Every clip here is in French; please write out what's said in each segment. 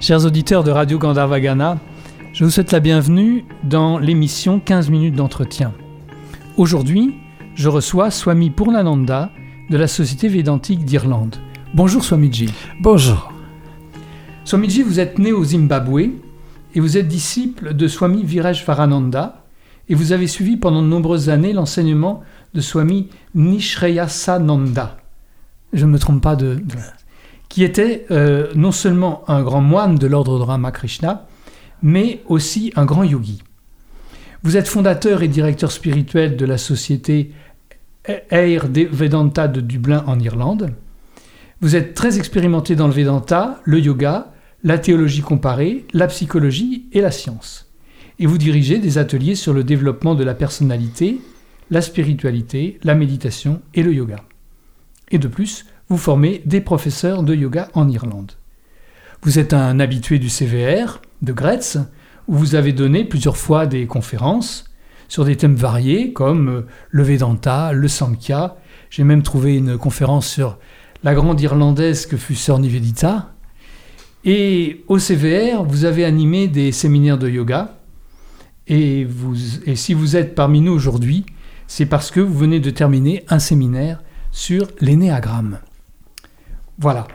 Chers auditeurs de Radio Gandharvagana, je vous souhaite la bienvenue dans l'émission 15 minutes d'entretien. Aujourd'hui, je reçois Swami Purnananda de la Société Védantique d'Irlande. Bonjour Swamiji. Bonjour. Swamiji, vous êtes né au Zimbabwe et vous êtes disciple de Swami Vireshvarananda et vous avez suivi pendant de nombreuses années l'enseignement de Swami Nishreyasananda. Je ne me trompe pas de qui était euh, non seulement un grand moine de l'ordre de Ramakrishna, mais aussi un grand yogi. Vous êtes fondateur et directeur spirituel de la société Air Vedanta de Dublin en Irlande. Vous êtes très expérimenté dans le Vedanta, le yoga, la théologie comparée, la psychologie et la science. Et vous dirigez des ateliers sur le développement de la personnalité, la spiritualité, la méditation et le yoga. Et de plus, vous formez des professeurs de yoga en Irlande. Vous êtes un habitué du CVR de Gretz, où vous avez donné plusieurs fois des conférences sur des thèmes variés comme euh, le Vedanta, le Samkhya. J'ai même trouvé une conférence sur la grande irlandaise que fut Sœur Nivedita. Et au CVR, vous avez animé des séminaires de yoga. Et, et si vous êtes parmi nous aujourd'hui, c'est parce que vous venez de terminer un séminaire sur l'énéagramme. Voilà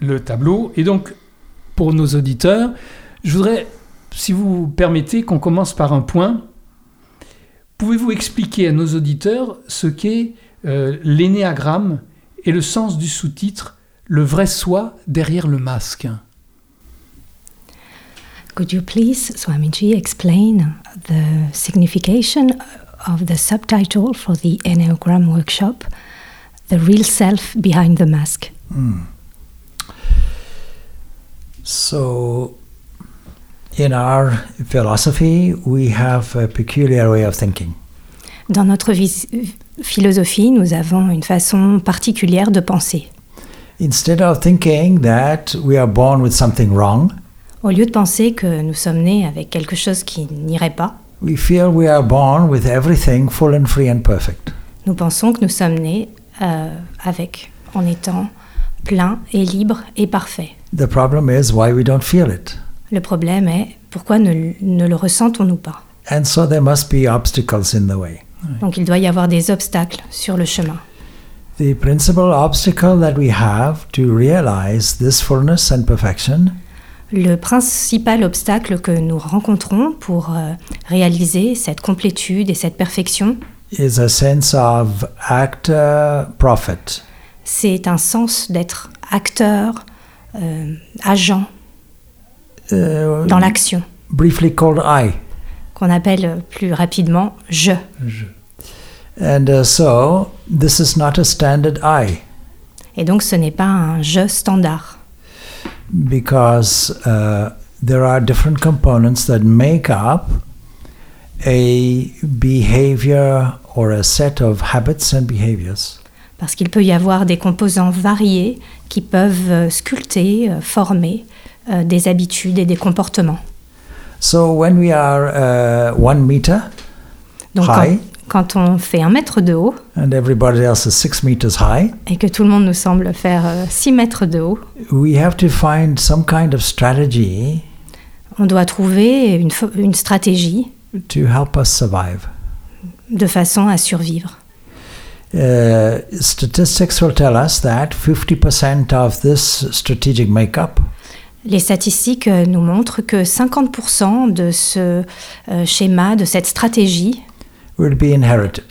le tableau. Et donc, pour nos auditeurs, je voudrais, si vous permettez, qu'on commence par un point. Pouvez-vous expliquer à nos auditeurs ce qu'est euh, l'énéagramme et le sens du sous-titre Le vrai soi derrière le masque Could you please, Swamiji, explain the signification of the subtitle for the Enneagram workshop, The Real Self Behind the Mask? Mm. So, in our philosophy, we have a peculiar way of thinking. Dans notre philosophie, nous avons une façon particulière de penser. Instead of thinking that we are born with something wrong, au lieu de penser que nous sommes nés avec quelque chose qui n'irait pas, we feel we are born with everything full and free and perfect. Nous pensons que nous sommes nés euh, avec, en étant plein et libre et parfait. The problem is why we don't feel it. Le problème est pourquoi ne, ne le ressentons-nous pas? And so there must be obstacles in the way. Donc il doit y avoir des obstacles sur le chemin. The principal obstacle that we have to realize this fullness and perfection le principal obstacle que nous rencontrons pour euh, réaliser cette complétude et cette perfection is a sense of actor prophet c'est un sens d'être acteur, euh, agent euh, dans l'action. Briefly called I. Qu'on appelle plus rapidement je. je. And uh, so, this is not a standard I. Et donc ce n'est pas un je standard. Because uh, there are different components that make up a behavior or a set of habits and behaviors parce qu'il peut y avoir des composants variés qui peuvent euh, sculpter, euh, former euh, des habitudes et des comportements. So when we are uh, one meter Donc high, quand, quand, on fait un mètre de haut and everybody else is six meters high, et que tout le monde nous semble faire 6 mètres de haut, we have to find some kind of strategy on doit trouver une, une stratégie to help us survive. de façon à survivre. Uh, statistics will tell us that 50% of this strategic makeup les statistiques euh, nous montrent que 50% de ce euh, schéma, de cette stratégie, will be inherited.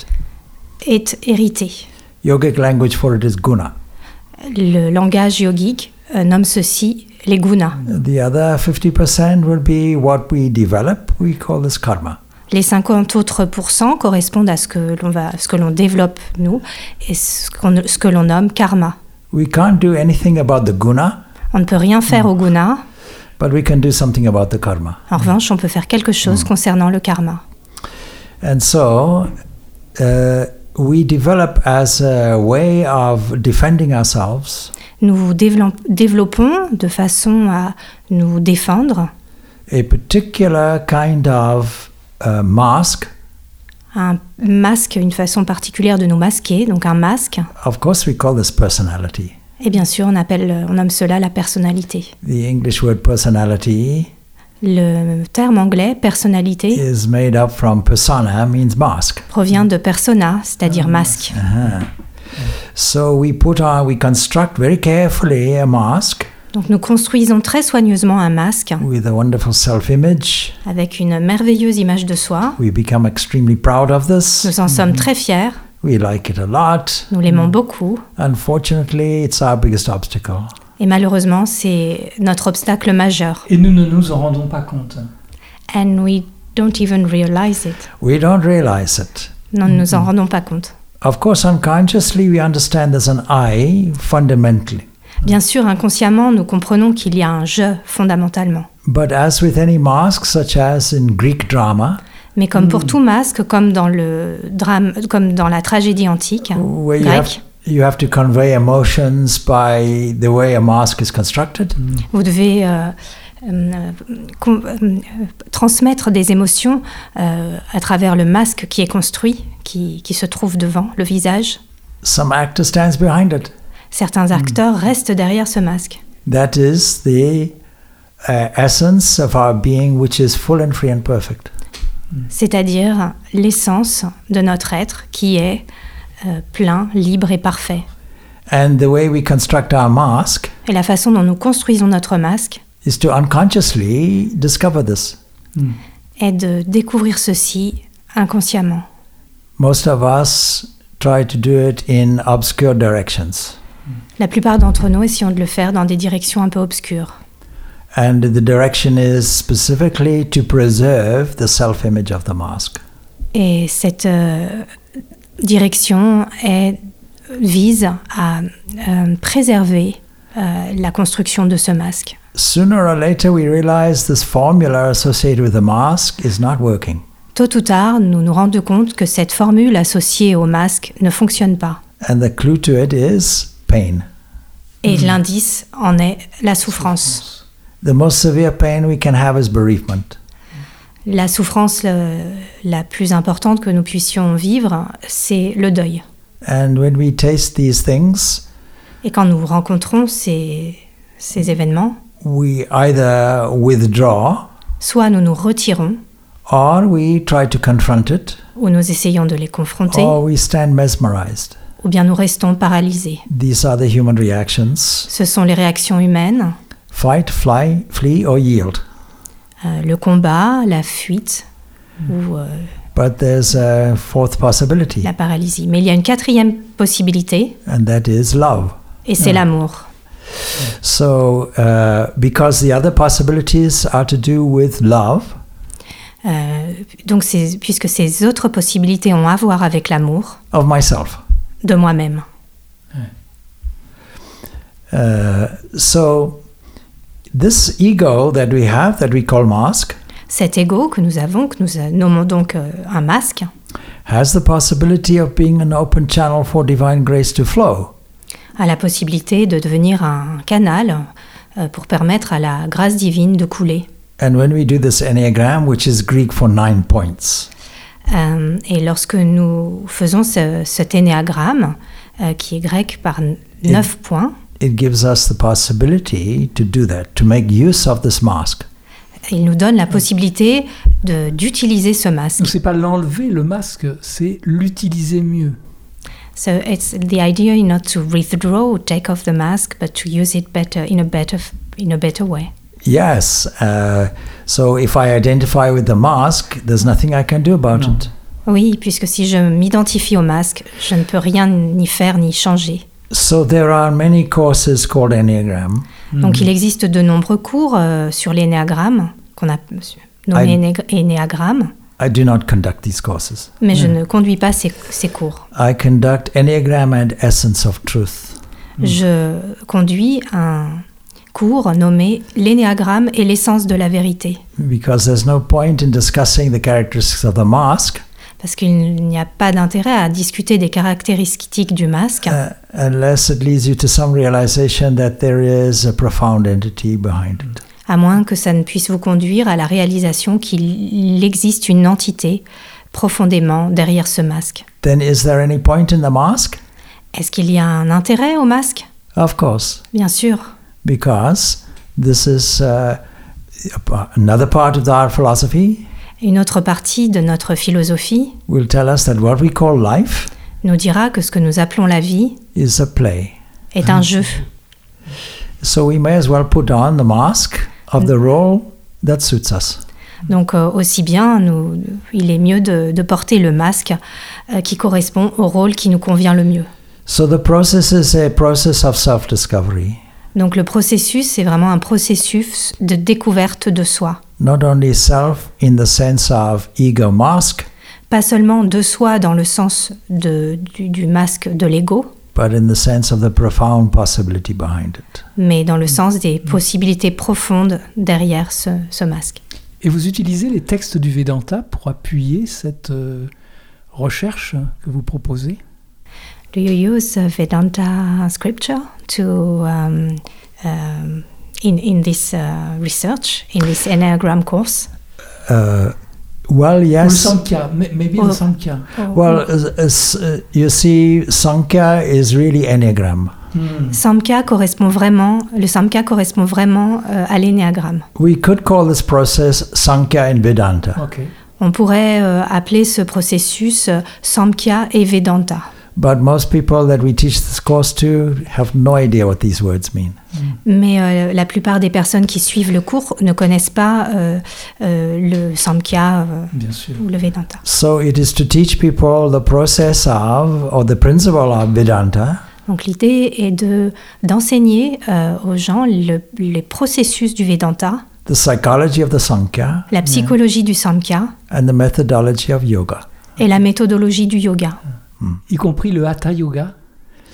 est hérité. Yogic language for it is guna. Le langage yogique euh, nomme ceci les gunas. The other 50% will be what we develop. We call this karma. Les 50 autres pourcents correspondent à ce que l'on va, ce que l'on développe nous et ce, ce que l'on nomme karma. We can't do anything about the guna. On ne peut rien faire au guna. But we can do something about the karma. En revanche, on peut faire quelque chose mm. concernant le karma. And so, uh, we develop as a way of defending ourselves. Nous développons de façon à nous défendre. A particular kind of uh, mask. Un masque, une façon particulière de nous masquer, donc un masque. Of course, we call this personality. Et bien sûr, on, appelle, on nomme cela la personnalité. The English word personality Le terme anglais personnalité is made up from persona, means mask. provient de persona, c'est-à-dire masque. Uh-huh. So we put on, we construct very carefully a mask Donc nous construisons très soigneusement un masque with a wonderful self-image. avec une merveilleuse image de soi. We become extremely proud of this. Nous en sommes très fiers, We like it a lot. nous l'aimons beaucoup. Unfortunately, it's our biggest obstacle. Et malheureusement, c'est notre obstacle majeur. Et nous ne nous en rendons pas compte. And we don't even realize it. We don't realize it. Nous ne nous en rendons pas compte. Of course, unconsciously, we understand there's an I fundamentally. Bien sûr, inconsciemment, nous comprenons qu'il y a un je fondamentalement. But as with any mask, such as in Greek drama, Mais comme pour tout masque, comme dans le drame, comme dans la tragédie antique where you have, grecque, you have to convey emotions by the way a mask is constructed, vous devez euh, euh, euh, transmettre des émotions à travers le masque qui est construit, qui, qui se trouve devant le visage. some actor stands behind it. Certains acteurs restent derrière ce masque. That is the uh, essence of our being, which is full and free and perfect. c'est-à-dire l'essence de notre être qui est euh, plein, libre et parfait. And the way we construct our mask Et la façon dont nous construisons notre masque is to unconsciously discover this. est de découvrir ceci inconsciemment. Most of us try to do it in obscure directions. La plupart d'entre nous essayons de le faire dans des directions un peu obscures. And the direction is specifically to preserve the self image of the mask. Et cette euh, direction est- vise à euh, préserver euh, la construction de ce masque. Sooner or later, we realize this formula associated with the mask is not working. Tôt ou tard, nous nous rendons compte que cette formule associée au masque ne fonctionne pas. And the clue to it is pain. Et l'indice en est la souffrance. The most severe pain we can have is bereavement. La souffrance la plus importante que nous puissions vivre, c'est le deuil. And when we taste these things, Et quand nous rencontrons ces, ces événements, we either withdraw soit nous nous retirons, or we try to confront it, ou nous essayons de les confronter, or we stand mesmerized. Ou bien nous restons paralysés. These are the human reactions Ce sont les réactions humaines, fight, fly, flee, or yield. euh, le combat, la fuite ou euh, But there's a fourth possibility, la paralysie. Mais il y a une quatrième possibilité, and that is love. et c'est l'amour. So, uh, because the other possibilities are to do with love, Euh, donc, puisque ces autres possibilités ont à voir avec l'amour of myself. De moi-même. Uh, so, this ego that we have, that we call mask, Cet ego que nous avons, que nous nommons donc euh, un masque, has the possibility of being an open channel for divine grace to flow. a la possibilité de devenir un canal euh, pour permettre à la grâce divine de couler. And when we do this Enneagram, which is Greek for nine points, Euh, et lorsque nous faisons ce- cet énéagramme, euh, qui est grec par neuf points, it gives us the possibility to do that, to make use of this mask. il nous donne la possibilité d'utiliser ce masque. Donc c'est pas l'enlever le masque, c'est l'utiliser mieux. So it's the idea not to withdraw or take off the mask, but to use it better in a better f- in a better way. Yes. Uh, so if I identify with the mask, there's nothing I can do about it. Oui, puisque si je m'identifie au masque, je ne peux rien ni faire ni changer. So there are many courses called Enneagram. Donc il existe de nombreux cours euh, sur l'énéagramme qu'on a nommé I- éné- énéagramme, I do not conduct these courses. mais je ne conduis pas ces, ces cours. I conduct Enneagram and Essence of Truth. Je conduis un cours nommé l'énéagramme et l'essence de la vérité, Because there's no point in discussing the characteristics of the mask parce qu'il n'y a pas d'intérêt à discuter des caractéristiques du masque. uh, unless it leads you to some realization that there is a profound entity behind it. à moins que ça ne puisse vous conduire à la réalisation qu'il existe une entité profondément derrière ce masque. Then is there any point in the mask? Est-ce qu'il y a un intérêt au masque? Of course, Bien sûr, because this is uh, another part of our philosophy une autre partie de notre philosophie will tell us that what we call life nous dira que ce que nous appelons la vie is a play. est un jeu. So we may as well put on the mask of the role that suits us. Donc euh, aussi bien, nous, il est mieux de, de porter le masque euh, qui correspond au rôle qui nous convient le mieux. So the process is a process of self discovery, Donc le processus, c'est vraiment un processus de découverte de soi. not only self in the sense of ego mask, Pas seulement de soi dans le sens de, du, du masque de l'ego, but in the sense of the profound possibility behind it. mais dans le sens des possibilités profondes derrière ce, ce masque. Et vous utilisez les textes du Vedanta pour appuyer cette euh, recherche que vous proposez? Do you use uh, Vedanta scripture to um, um, in in this uh, research in this Enneagram course? Uh, well, Ou le yes. Samkhya, may- maybe Oh. the Samkhya. Well, uh, you see, Sankhya is really Enneagram. Hmm. Samkhya correspond vraiment, le Samkhya correspond vraiment euh, à l'énéagramme. We could call this process Sankhya in Vedanta. Ok. On pourrait euh, appeler ce processus euh, Samkhya et Vedanta. But most people that we teach this course to have no idea what these words mean. Mais euh, la plupart des personnes qui suivent le cours ne connaissent pas euh, euh, le Samkhya euh, ou le Vedanta. So it is to teach people the process of, or the principle of Vedanta, Donc l'idée est de d'enseigner euh, aux gens le- les processus du Vedanta, the psychology of the Sankhya, la psychologie du Samkhya and the methodology of yoga. et la méthodologie du yoga, Y compris le Hatha Yoga,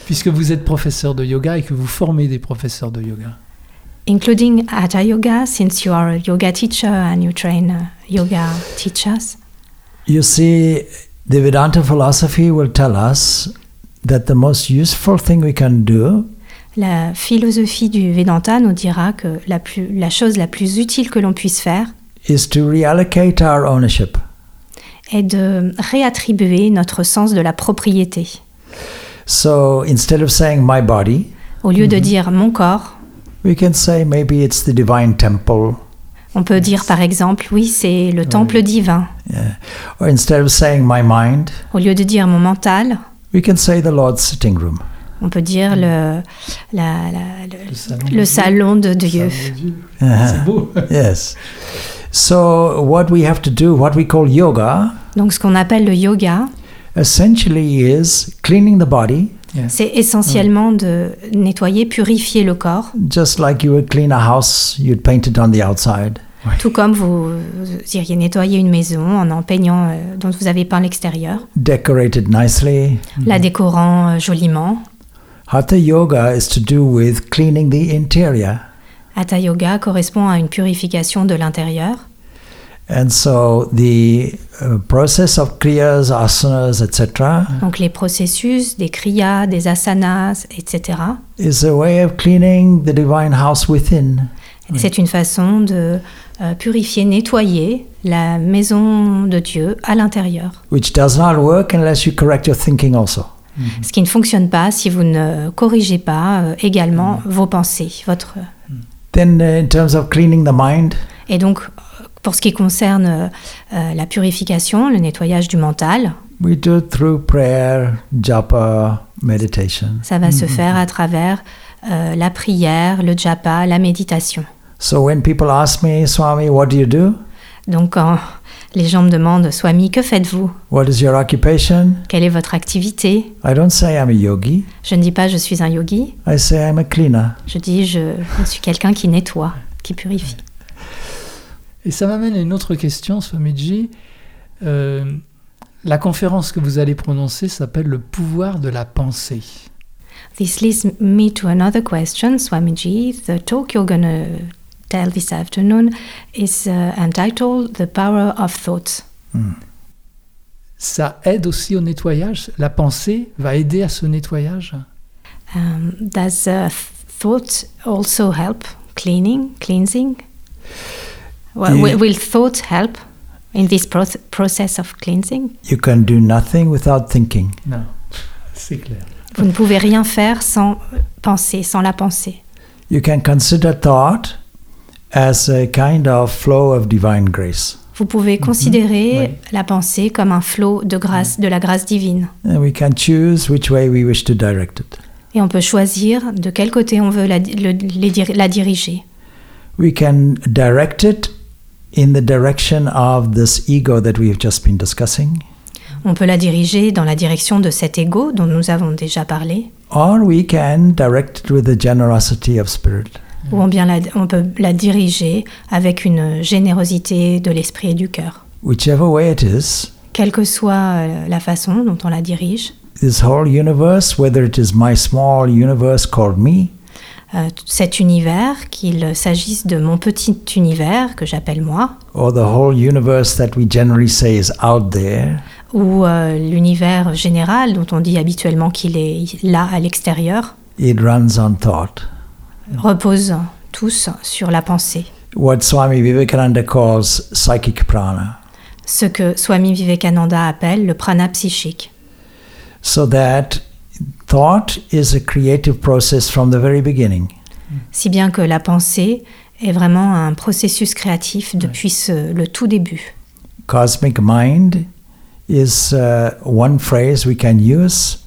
puisque vous êtes professeur de yoga et que vous formez des professeurs de yoga. including Hatha Yoga, since you are a yoga teacher and you train uh, yoga teachers. You see, the Vedanta philosophy will tell us that the most useful thing we can do La philosophie du Vedanta nous dira que la, plus, la chose la plus utile que l'on puisse faire is to reallocate our ownership. Est de réattribuer notre sens de la propriété. So instead of saying my body, Au lieu de dire mon corps, we can say maybe it's the divine temple. on peut dire par exemple oui, c'est le temple divin. Yeah. Or instead of saying my mind, Au lieu de dire mon mental, we can say the Lord's sitting room. on peut dire le, la- la- le, Le salon, le salon de Dieu. De Dieu. Uh-huh. C'est beau. yes. So what we have to do, what we call yoga, Donc ce qu'on appelle le yoga, essentially is cleaning the body, c'est essentiellement de nettoyer, purifier le corps, just like you would clean a house, you'd paint it on the outside. tout comme vous, vous iriez nettoyer une maison en en peignant euh, dont vous avez peint l'extérieur, decorate it nicely. la décorant euh, joliment. Hatha yoga is to do with cleaning the interior. Hatha yoga correspond à une purification de l'intérieur. And so the uh, process of kriyas, asanas, etc., Donc les processus des kriyas, des asanas, etc. is a way of cleaning the divine house within. C'est une façon de euh, purifier, nettoyer la maison de Dieu à l'intérieur. which does not work unless you correct your thinking also. Ce qui ne fonctionne pas si vous ne corrigez pas euh, également vos pensées, votre. Then, uh, in terms of cleaning the mind, Et donc, pour ce qui concerne euh, euh, la purification, le nettoyage du mental, we do it through prayer, japa, meditation. ça va se faire à travers euh, la prière, le japa, la méditation. So when people ask me, Swami, what do you do? Donc, quand les gens me demandent, Swami, que faites-vous? What is your occupation? Quelle est votre activité? I don't say I'm a yogi. Je ne dis pas je suis un yogi, I say I'm a cleaner. je dis je, je suis quelqu'un qui nettoie, qui purifie. Et ça m'amène à une autre question, Swamiji. Euh, la conférence que vous allez prononcer s'appelle Le pouvoir de la pensée. This leads me to another question, Swamiji. The talk you're going to tell this afternoon is uh, entitled The Power of Thought. Ça aide aussi au nettoyage? La pensée va aider à ce nettoyage? Um, does uh, thought also help cleaning, cleansing? Well, will, will thought help in this proce- process of cleansing? You can do nothing without thinking. Non, c'est clair. Vous ne pouvez rien faire sans penser, sans la pensée. You can consider thought as a kind of flow of divine grace. Vous pouvez considérer Oui. la pensée comme un flot de grâce, de la grâce divine. And we can choose which way we wish to direct it. Et on peut choisir de quel côté on veut la, le- les la diriger. We can direct it in the direction of this ego that we've just been discussing, On peut la diriger dans la direction de cet ego dont nous avons déjà parlé, or we can direct it with the generosity of spirit. ou bien la- on peut la diriger avec une générosité de l'esprit et du cœur. Whichever way it is, Quelle que soit euh, la façon dont on la dirige, this whole universe, whether it is my small universe called me, cet univers, qu'il s'agisse de mon petit univers que j'appelle moi, or the whole universe that we generally say is out there, ou euh, l'univers général dont on dit habituellement qu'il est là à l'extérieur, it runs on thought. reposent tous sur la pensée. What Swami Vivekananda calls psychic prana. Ce que Swami Vivekananda appelle le prana psychique. So that thought is a creative process from the very beginning. Si bien que la pensée est vraiment un processus créatif depuis ce- le tout début. Cosmic mind is uh, one phrase we can use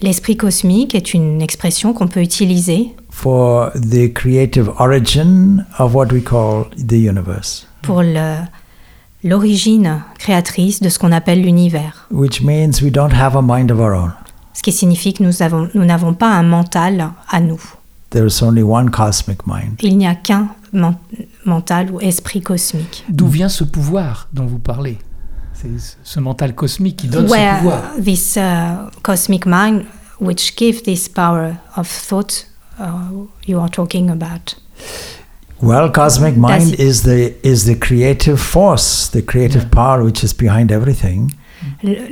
L'esprit cosmique est une expression qu'on peut utiliser for the creative origin of what we call the universe, pour le- l'origine créatrice de ce qu'on appelle l'univers. which means we don't have a mind of our own. Ce qui signifie que nous avons- nous n'avons pas un mental à nous. There is only one cosmic mind. Il n'y a qu'un men- mental ou esprit cosmique. D'où vient ce pouvoir dont vous parlez? C'est ce mental cosmique qui donne ce Where pouvoir. this uh, cosmic mind, which gives this power of thought uh, you are talking about. Well, cosmic mind is the is the creative force, the creative power which is behind everything.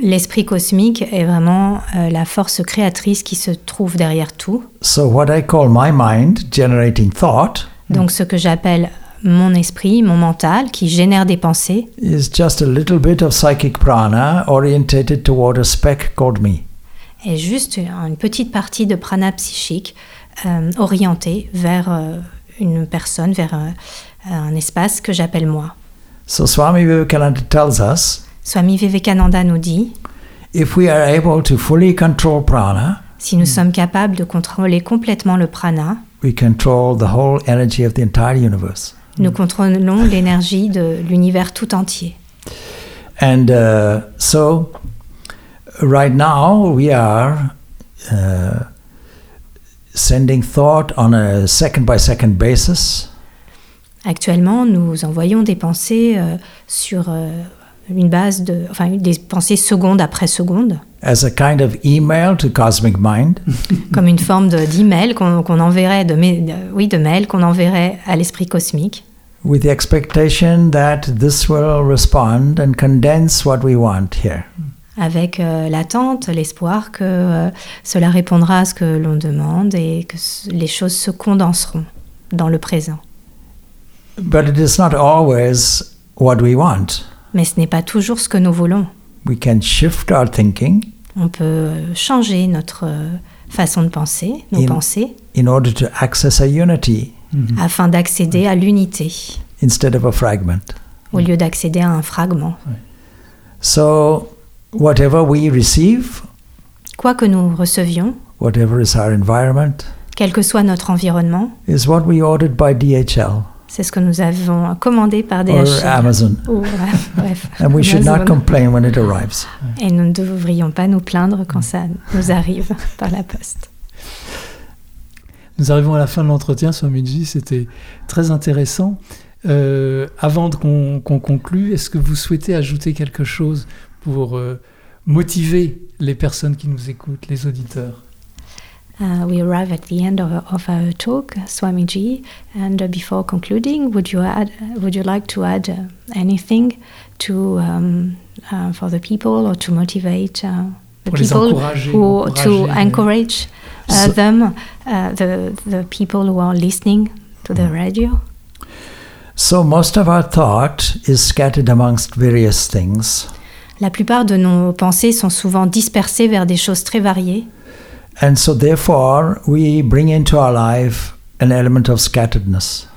L'esprit cosmique est vraiment euh, la force créatrice qui se trouve derrière tout. So what I call my mind generating thought Donc ce que j'appelle mon esprit, mon mental, qui génère des pensées, is just a little bit of psychic prana orientated toward a speck called me. est juste une petite partie de prana psychique euh, orientée vers euh, une personne, vers un espace que j'appelle moi. So Swami Vivekananda tells us Swami Vivekananda nous dit, if we are able to fully control prana, si nous sommes capables de contrôler complètement le prana, we control the whole energy of the entire universe. nous contrôlons l'énergie de l'univers tout entier. And uh, so, right now, we are uh, sending thought on a second by second basis. Actuellement, nous envoyons des pensées euh, sur euh, une base de, enfin, des pensées seconde après seconde, as a kind of email to cosmic mind comme une forme de- d'email qu'on enverrait, de, ma- de- oui, de mail qu'on enverrait à l'esprit cosmique, with the expectation that this will respond and condense what we want here. avec euh, l'attente, l'espoir que euh, cela répondra à ce que l'on demande et que les choses se condenseront dans le présent. But it is not always what we want. Mais ce n'est pas toujours ce que nous voulons. We can shift our thinking On peut euh, changer notre euh, façon de penser, nos In- pensées, in order to access a unity afin d'accéder à l'unité instead of a fragment. au lieu d'accéder à un fragment. So, whatever we receive, Quoi que nous recevions, whatever is our environment, quel que soit notre environnement, is what we ordered by DHL c'est ce que nous avons commandé par or DHL. Amazon. Ou, bref, bref, And we should not Amazon. complain when it arrives. Et nous ne devrions pas nous plaindre quand ça nous arrive par la poste. Nous arrivons à la fin de l'entretien, Swamiji, c'était très intéressant. Euh, avant qu'on conclue, est-ce que vous souhaitez ajouter quelque chose pour euh, motiver les personnes qui nous écoutent, les auditeurs? Uh, we arrive at the end of, of our talk, Swamiji, and uh, before concluding, would you add, would you like to add uh, anything to um, uh, for the people or to motivate uh, the people who to encourage uh, So- them, uh, the the people who are listening to the radio? So, most of our thought is scattered amongst various things. La plupart de nos pensées sont souvent dispersées vers des choses très variées. And so, therefore, we bring into our life an element of scatteredness.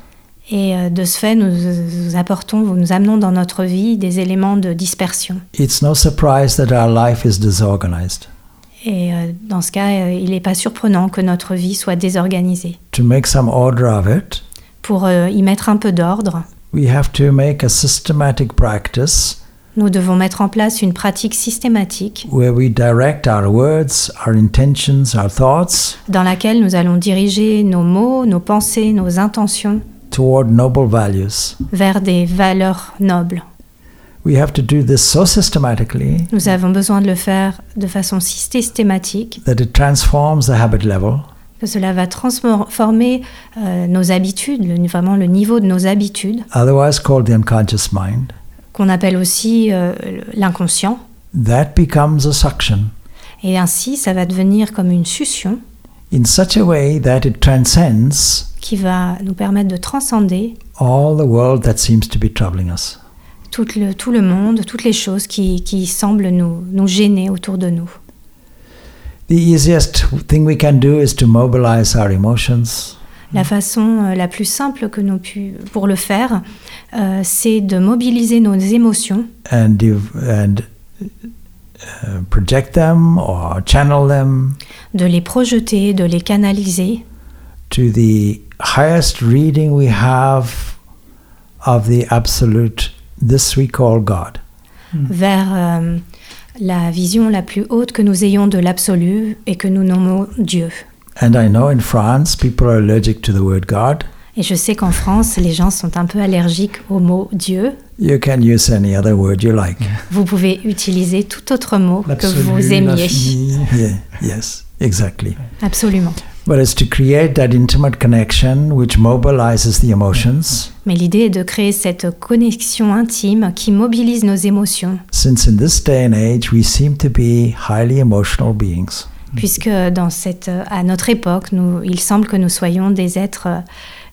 Et euh, de ce fait, nous, nous apportons, nous amenons dans notre vie des éléments de dispersion. It's no surprise that our life is disorganized. Et euh, dans ce cas, euh, il n'est pas surprenant que notre vie soit désorganisée. To make some order of it, Pour y mettre un peu d'ordre, we have to make a systematic practice nous devons mettre en place une pratique systématique where we direct our words, our intentions, our thoughts dans laquelle nous allons diriger nos mots, nos pensées, nos intentions toward noble values. vers des valeurs nobles. We have to do this so systematically Nous avons besoin de le faire de façon systématique, that it transforms the habit level que cela va transformer euh, nos habitudes, le- vraiment le niveau de nos habitudes, otherwise called the unconscious mind, qu'on appelle aussi euh, l'inconscient. that becomes a suction Et ainsi, ça va devenir comme une succion in such a way that it transcends qui va nous permettre de transcender all the world that seems to be troubling us. tout le, tout le monde, toutes les choses qui, qui semblent nous, nous gêner autour de nous. The easiest thing we can do is to mobilize our emotions, La façon euh, la plus simple que nous pu, pour le faire, euh, c'est de mobiliser nos émotions and and uh, project them or channel them de les projeter, de les canaliser to the highest reading we have of the absolute this we call God. vers euh, la vision la plus haute que nous ayons de l'absolu et que nous nommons Dieu. And I know in France people are allergic to the word God. Et je sais qu'en France, les gens sont un peu allergiques au mot Dieu. You can use any other word you like. Vous pouvez utiliser tout autre mot que vous aimiez. yeah, yes, exactly. Absolument. But it's to create that intimate connection which mobilizes the emotions. Mais l'idée est de créer cette connexion intime qui mobilise nos émotions, Since in this day and age we seem to be highly emotional beings. Puisque dans cette, à notre époque, nous, il semble que nous soyons des êtres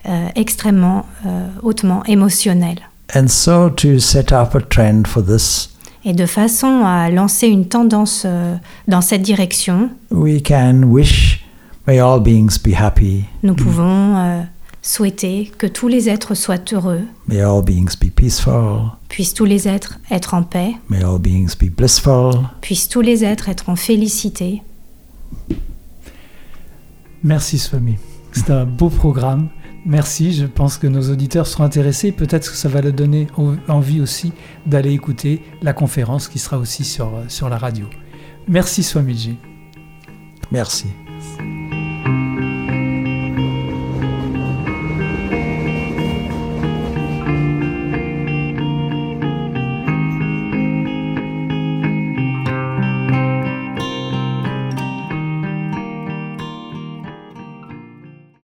euh, extrêmement euh, hautement émotionnels. And so to set up a trend for this, Et de façon à lancer une tendance euh, dans cette direction, we can wish may all beings be happy, nous pouvons euh, souhaiter que tous les êtres soient heureux, may all beings be peaceful, puissent tous les êtres être en paix, may all beings be blissful. puissent tous les êtres être en félicité. Merci Swami. C'est un beau programme. Merci. Je pense que nos auditeurs seront intéressés. Peut-être que ça va leur donner envie aussi d'aller écouter la conférence qui sera aussi sur, sur la radio. Merci Swamiji. Merci.